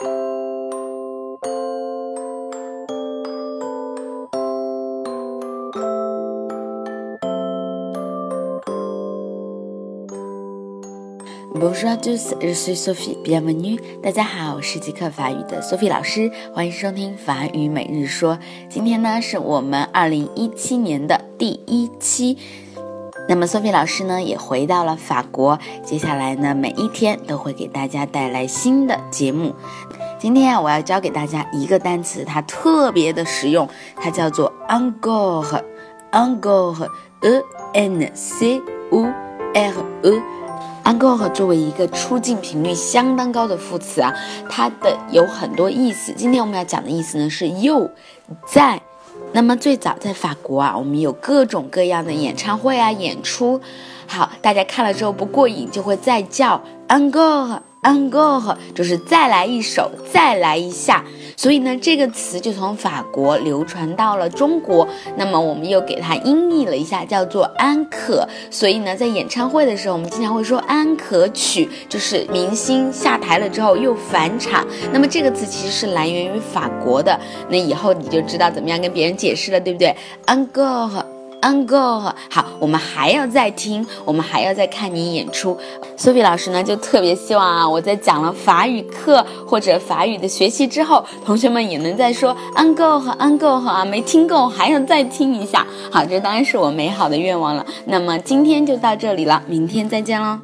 Bonjour à tous, je suis Sophie. Bienvenue. 大家好，我是即刻法语的 Sophie 老师，欢迎收听法语每日说。今天呢，是我们二零一七年的第一期。那么，Sophie 老师呢，也回到了法国。接下来呢，每一天都会给大家带来新的节目。今天啊，我要教给大家一个单词，它特别的实用，它叫做 encore。encore，e n c o r e。encore 作为一个出镜频率相当高的副词啊，它的有很多意思。今天我们要讲的意思呢是又在。那么最早在法国啊，我们有各种各样的演唱会啊演出，好，大家看了之后不过瘾，就会再叫 encore。Encore 就是再来一首，再来一下，所以呢，这个词就从法国流传到了中国。那么我们又给它音译了一下，叫做安可。所以呢，在演唱会的时候，我们经常会说安可曲，就是明星下台了之后又返场。那么这个词其实是来源于法国的。那以后你就知道怎么样跟别人解释了，对不对？encore。Encore，好，我们还要再听，我们还要再看你演出。苏比老师呢，就特别希望啊，我在讲了法语课或者法语的学习之后，同学们也能再说 Encore，Encore 啊，没听够还要再听一下。好，这当然是我美好的愿望了。那么今天就到这里了，明天再见喽。